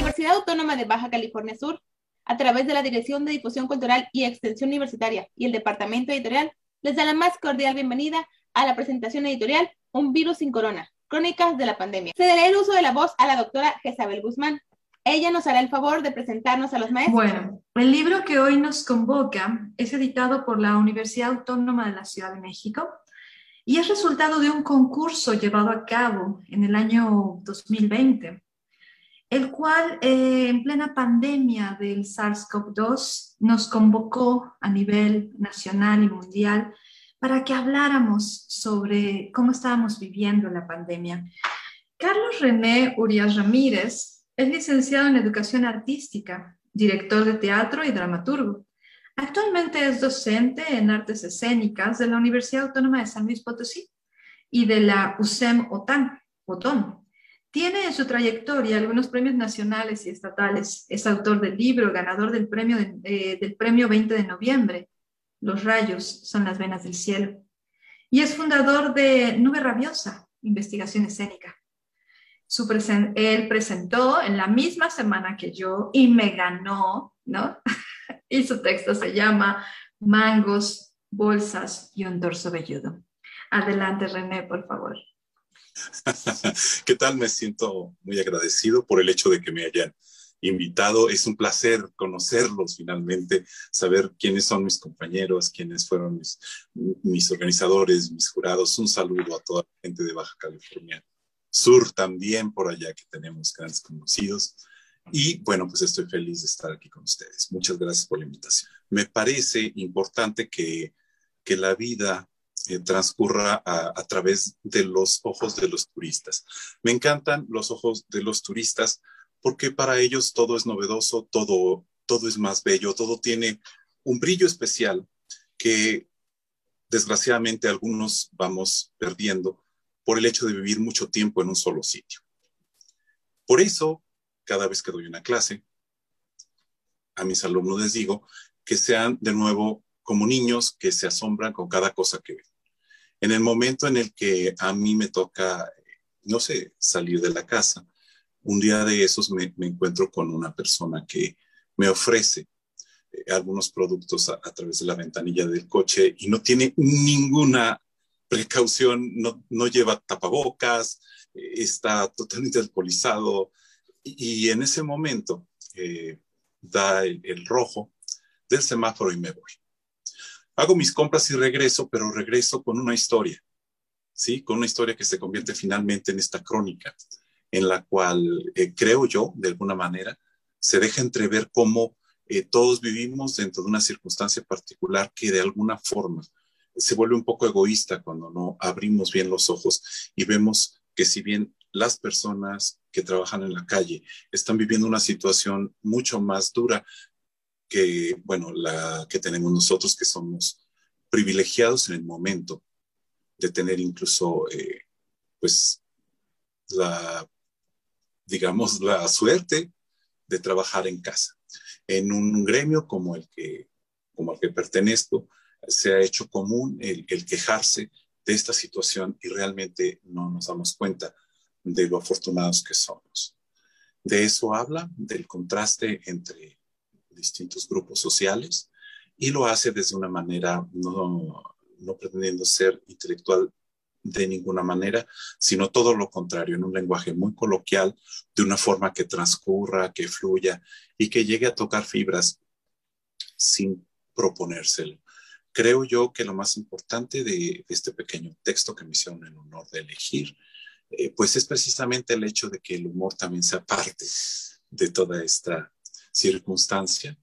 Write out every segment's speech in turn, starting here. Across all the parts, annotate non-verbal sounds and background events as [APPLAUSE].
Universidad Autónoma de Baja California Sur, a través de la Dirección de Difusión Cultural y Extensión Universitaria y el Departamento Editorial, les da la más cordial bienvenida a la presentación editorial Un virus sin corona, crónicas de la pandemia. Cederé el uso de la voz a la doctora Jezabel Guzmán. Ella nos hará el favor de presentarnos a los maestros. Bueno, el libro que hoy nos convoca es editado por la Universidad Autónoma de la Ciudad de México y es resultado de un concurso llevado a cabo en el año 2020, el cual eh, en plena pandemia del SARS-CoV-2 nos convocó a nivel nacional y mundial para que habláramos sobre cómo estábamos viviendo la pandemia. Carlos René Urias Ramírez es licenciado en Educación Artística, director de teatro y dramaturgo. Actualmente es docente en artes escénicas de la Universidad Autónoma de San Luis Potosí y de la USEM OTAN. Tiene en su trayectoria algunos premios nacionales y estatales. Es autor del libro, ganador del premio, eh, del premio 20 de noviembre. Los rayos son las venas del cielo. Y es fundador de Nube Rabiosa, investigación escénica. Su él presentó en la misma semana que yo y me ganó, ¿no? [LAUGHS] y su texto se llama Mangos, Bolsas y un dorso velludo. Adelante, René, por favor. [LAUGHS] ¿Qué tal? Me siento muy agradecido por el hecho de que me hayan invitado. Es un placer conocerlos finalmente, saber quiénes son mis compañeros, quiénes fueron mis, mis organizadores, mis jurados. Un saludo a toda la gente de Baja California Sur también, por allá que tenemos grandes conocidos. Y bueno, pues estoy feliz de estar aquí con ustedes. Muchas gracias por la invitación. Me parece importante que, que la vida eh, transcurra a, través de los ojos de los turistas. Me encantan los ojos de los turistas porque para ellos todo es novedoso, todo, todo es más bello, todo tiene un brillo especial que desgraciadamente algunos vamos perdiendo por el hecho de vivir mucho tiempo en un solo sitio. Por eso cada vez que doy una clase, a mis alumnos les digo que sean de nuevo como niños que se asombran con cada cosa que ven. En el momento en el que a mí me toca, no sé, salir de la casa, un día de esos me, encuentro con una persona que me ofrece eh, algunos productos a, través de la ventanilla del coche y no tiene ninguna precaución, no, no lleva tapabocas, eh, está totalmente alcoholizado, y, en ese momento eh, da el, rojo del semáforo y me voy. Hago mis compras y regreso, pero regreso con una historia, ¿sí? Con una historia que se convierte finalmente en esta crónica, en la cual eh, creo yo, de alguna manera, se deja entrever cómo eh, todos vivimos dentro de una circunstancia particular que de alguna forma se vuelve un poco egoísta cuando no abrimos bien los ojos y vemos que si bien las personas que trabajan en la calle están viviendo una situación mucho más dura que, bueno, la que tenemos nosotros que somos privilegiados en el momento de tener incluso, eh, pues, la, digamos, la suerte de trabajar en casa. En un gremio como el que, como el que pertenezco, se ha hecho común el, el quejarse de esta situación y realmente no nos damos cuenta de lo afortunados que somos. De eso habla, del contraste entre distintos grupos sociales y lo hace desde una manera no, no pretendiendo ser intelectual de ninguna manera, sino todo lo contrario, en un lenguaje muy coloquial, de una forma que transcurra, que fluya y que llegue a tocar fibras sin proponérselo. Creo yo que lo más importante de este pequeño texto que me hicieron en honor de elegir eh, pues es precisamente el hecho de que el humor también sea parte de toda esta circunstancia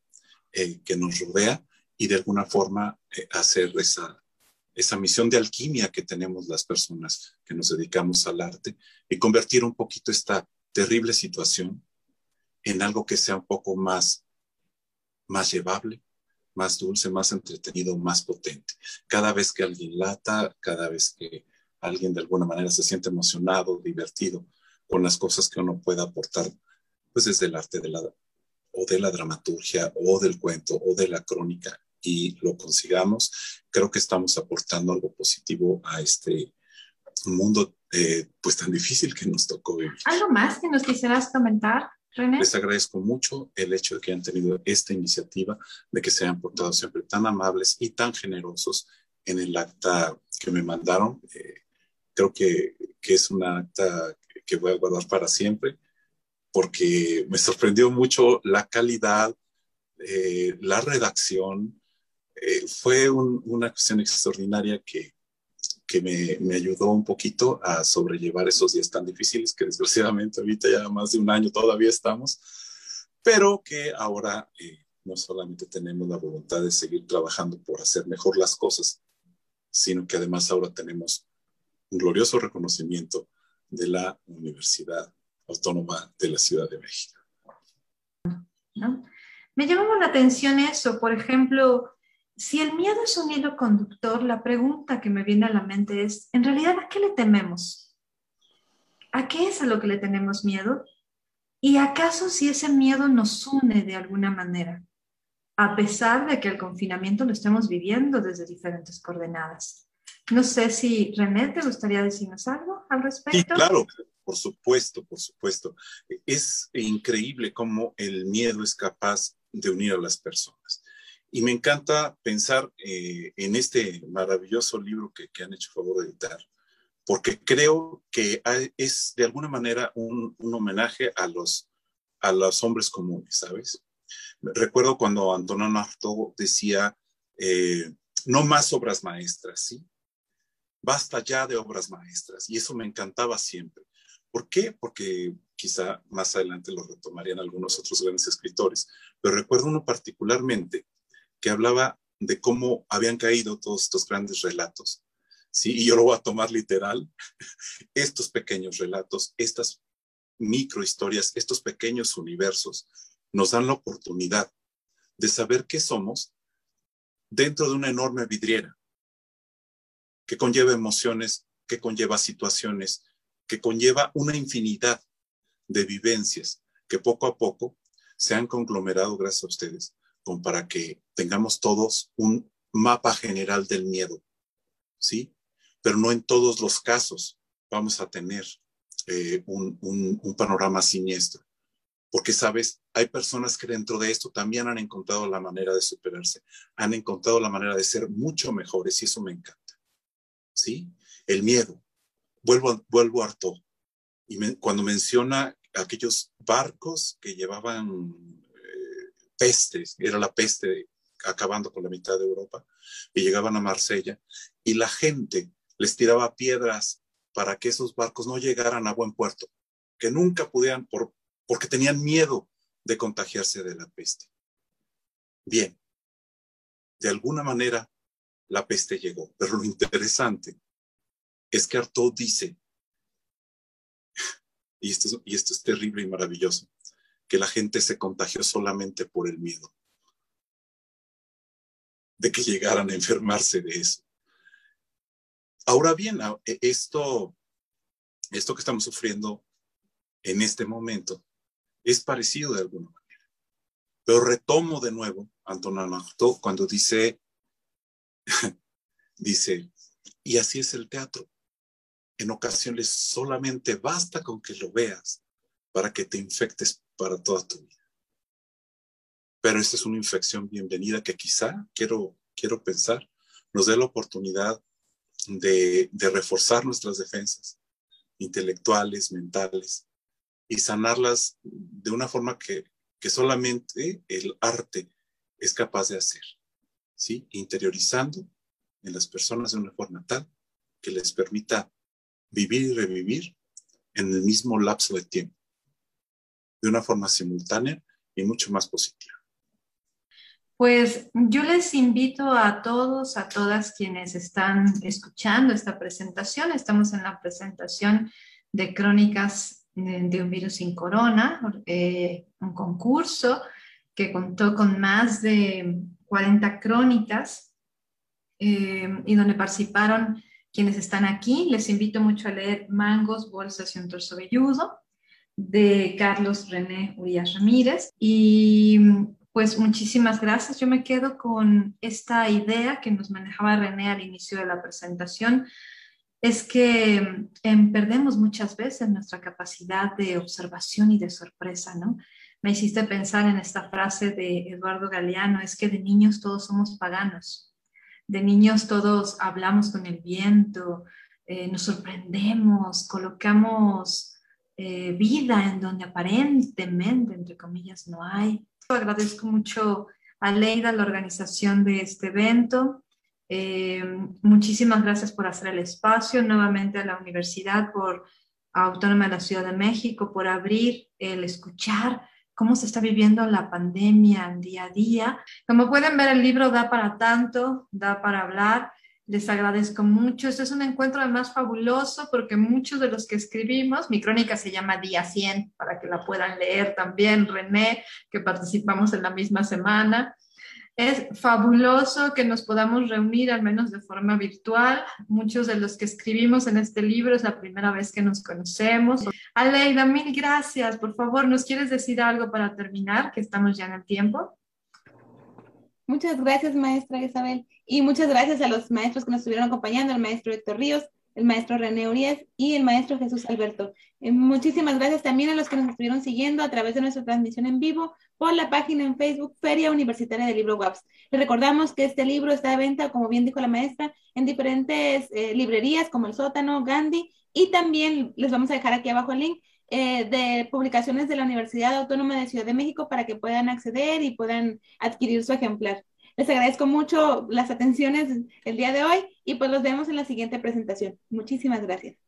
eh, que nos rodea y de alguna forma eh, hacer esa, esa misión de alquimia que tenemos las personas que nos dedicamos al arte y convertir un poquito esta terrible situación en algo que sea un poco más, más llevable, más dulce, más entretenido, más potente. Cada vez que alguien lata, cada vez que alguien de alguna manera se siente emocionado, divertido con las cosas que uno puede aportar, pues desde el arte de la, o de la dramaturgia o del cuento o de la crónica y lo consigamos, creo que estamos aportando algo positivo a este mundo eh, pues tan difícil que nos tocó vivir. ¿Algo más que nos quisieras comentar, Les agradezco mucho el hecho de que hayan tenido esta iniciativa, de que se hayan portado siempre tan amables y tan generosos en el acta que me mandaron. Eh, creo que, que, es una acta que voy a guardar para siempre, porque me sorprendió mucho la calidad, eh, la redacción. Eh, fue una cuestión extraordinaria que, que me, me, ayudó un poquito a sobrellevar esos días tan difíciles que desgraciadamente ahorita ya más de un año todavía estamos, pero que ahora eh, no solamente tenemos la voluntad de seguir trabajando por hacer mejor las cosas, sino que además ahora tenemos un glorioso reconocimiento de la Universidad Autónoma de la Ciudad de México. Me llamó la atención eso, por ejemplo, si el miedo es un hilo conductor, la pregunta que me viene a la mente es, ¿en realidad a qué le tememos? ¿A qué es a lo que le tenemos miedo? ¿Y acaso si ese miedo nos une de alguna manera, a pesar de que el confinamiento lo estemos viviendo desde diferentes coordenadas? No sé si René, ¿te gustaría decirnos algo al respecto? Sí, claro, por supuesto, por supuesto. Es increíble cómo el miedo es capaz de unir a las personas. Y me encanta pensar eh, en este maravilloso libro que, que, han hecho favor de editar, porque creo que es de alguna manera un, un, homenaje a los, a los hombres comunes, ¿sabes? Recuerdo cuando Antonio Narto decía, eh, no más obras maestras, ¿sí? Basta ya de obras maestras. Y eso me encantaba siempre. ¿Por qué? Porque quizá más adelante lo retomarían algunos otros grandes escritores, pero recuerdo uno particularmente que hablaba de cómo habían caído todos estos grandes relatos. ¿sí? Y yo lo voy a tomar literal. [LAUGHS] Estos pequeños relatos, estas microhistorias, estos pequeños universos nos dan la oportunidad de saber qué somos dentro de una enorme vidriera que conlleva emociones, que conlleva situaciones, que conlleva una infinidad de vivencias que poco a poco se han conglomerado gracias a ustedes para que tengamos todos un mapa general del miedo, ¿sí? Pero no en todos los casos vamos a tener eh, un, un panorama siniestro, porque, sabes, hay personas que dentro de esto también han encontrado la manera de superarse, han encontrado la manera de ser mucho mejores y eso me encanta, ¿sí? El miedo. Vuelvo, vuelvo a Arto. Y cuando menciona aquellos barcos que llevaban peste, era la peste acabando con la mitad de Europa, y llegaban a Marsella, y la gente les tiraba piedras para que esos barcos no llegaran a buen puerto, que nunca pudieran, por, porque tenían miedo de contagiarse de la peste. Bien, de alguna manera la peste llegó, pero lo interesante es que Artaud dice, [LAUGHS] y esto, y esto es terrible y maravilloso, que la gente se contagió solamente por el miedo de que llegaran a enfermarse de eso. Ahora bien, e, esto, esto que estamos sufriendo en este momento es parecido de alguna manera. Pero retomo de nuevo Antonio Artaud cuando dice, [LAUGHS] dice, y así es el teatro. En ocasiones solamente basta con que lo veas para que te infectes para toda tu vida. Pero esta es una infección bienvenida que quizá, quiero, quiero pensar, nos dé la oportunidad de, reforzar nuestras defensas intelectuales, mentales, y sanarlas de una forma que, que solamente el arte es capaz de hacer, ¿sí? Interiorizando en las personas de una forma tal que les permita vivir y revivir en el mismo lapso de tiempo de una forma simultánea y mucho más positiva. Pues yo les invito a todos, a todas quienes están escuchando esta presentación. Estamos en la presentación de Crónicas de un virus sin corona, eh, un concurso que contó con más de 40 crónicas eh, y donde participaron quienes están aquí. Les invito mucho a leer Mangos, Bolsas y un torso velludo de Carlos René Urias Ramírez. Y pues muchísimas gracias. Yo me quedo con esta idea que nos manejaba René al inicio de la presentación es que em, perdemos muchas veces nuestra capacidad de observación y de sorpresa, ¿no? Me hiciste pensar en esta frase de Eduardo Galeano, es que de niños todos somos paganos, de niños todos hablamos con el viento, eh, nos sorprendemos, colocamos eh, vida en donde aparentemente, entre comillas, no hay. Agradezco mucho a Leida, la organización de este evento. Eh, muchísimas gracias por hacer el espacio, nuevamente a la Universidad por Autónoma de la Ciudad de México, por abrir el escuchar cómo se está viviendo la pandemia día a día. Como pueden ver, el libro da para tanto, da para hablar. Les agradezco mucho. Este es un encuentro además fabuloso porque muchos de los que escribimos, mi crónica se llama Día 100, para que la puedan leer también, René, que participamos en la misma semana. Es fabuloso que nos podamos reunir al menos de forma virtual. Muchos de los que escribimos en este libro es la primera vez que nos conocemos. Aleida, mil gracias. Por favor, ¿nos quieres decir algo para terminar? Que estamos ya en el tiempo. Muchas gracias, maestra Isabel. Y muchas gracias a los maestros que nos estuvieron acompañando, el maestro Héctor Ríos, el maestro René Urias y el maestro Jesús Alberto. Eh, muchísimas gracias también a los que nos estuvieron siguiendo a través de nuestra transmisión en vivo por la página en Facebook Feria Universitaria del Libro WAPS. Les recordamos que este libro está de venta, como bien dijo la maestra, en diferentes eh, librerías como El Sótano, Gandhi, y también les vamos a dejar aquí abajo el link eh, de publicaciones de la Universidad Autónoma de Ciudad de México para que puedan acceder y puedan adquirir su ejemplar. Les agradezco mucho las atenciones el día de hoy y pues los vemos en la siguiente presentación. Muchísimas gracias.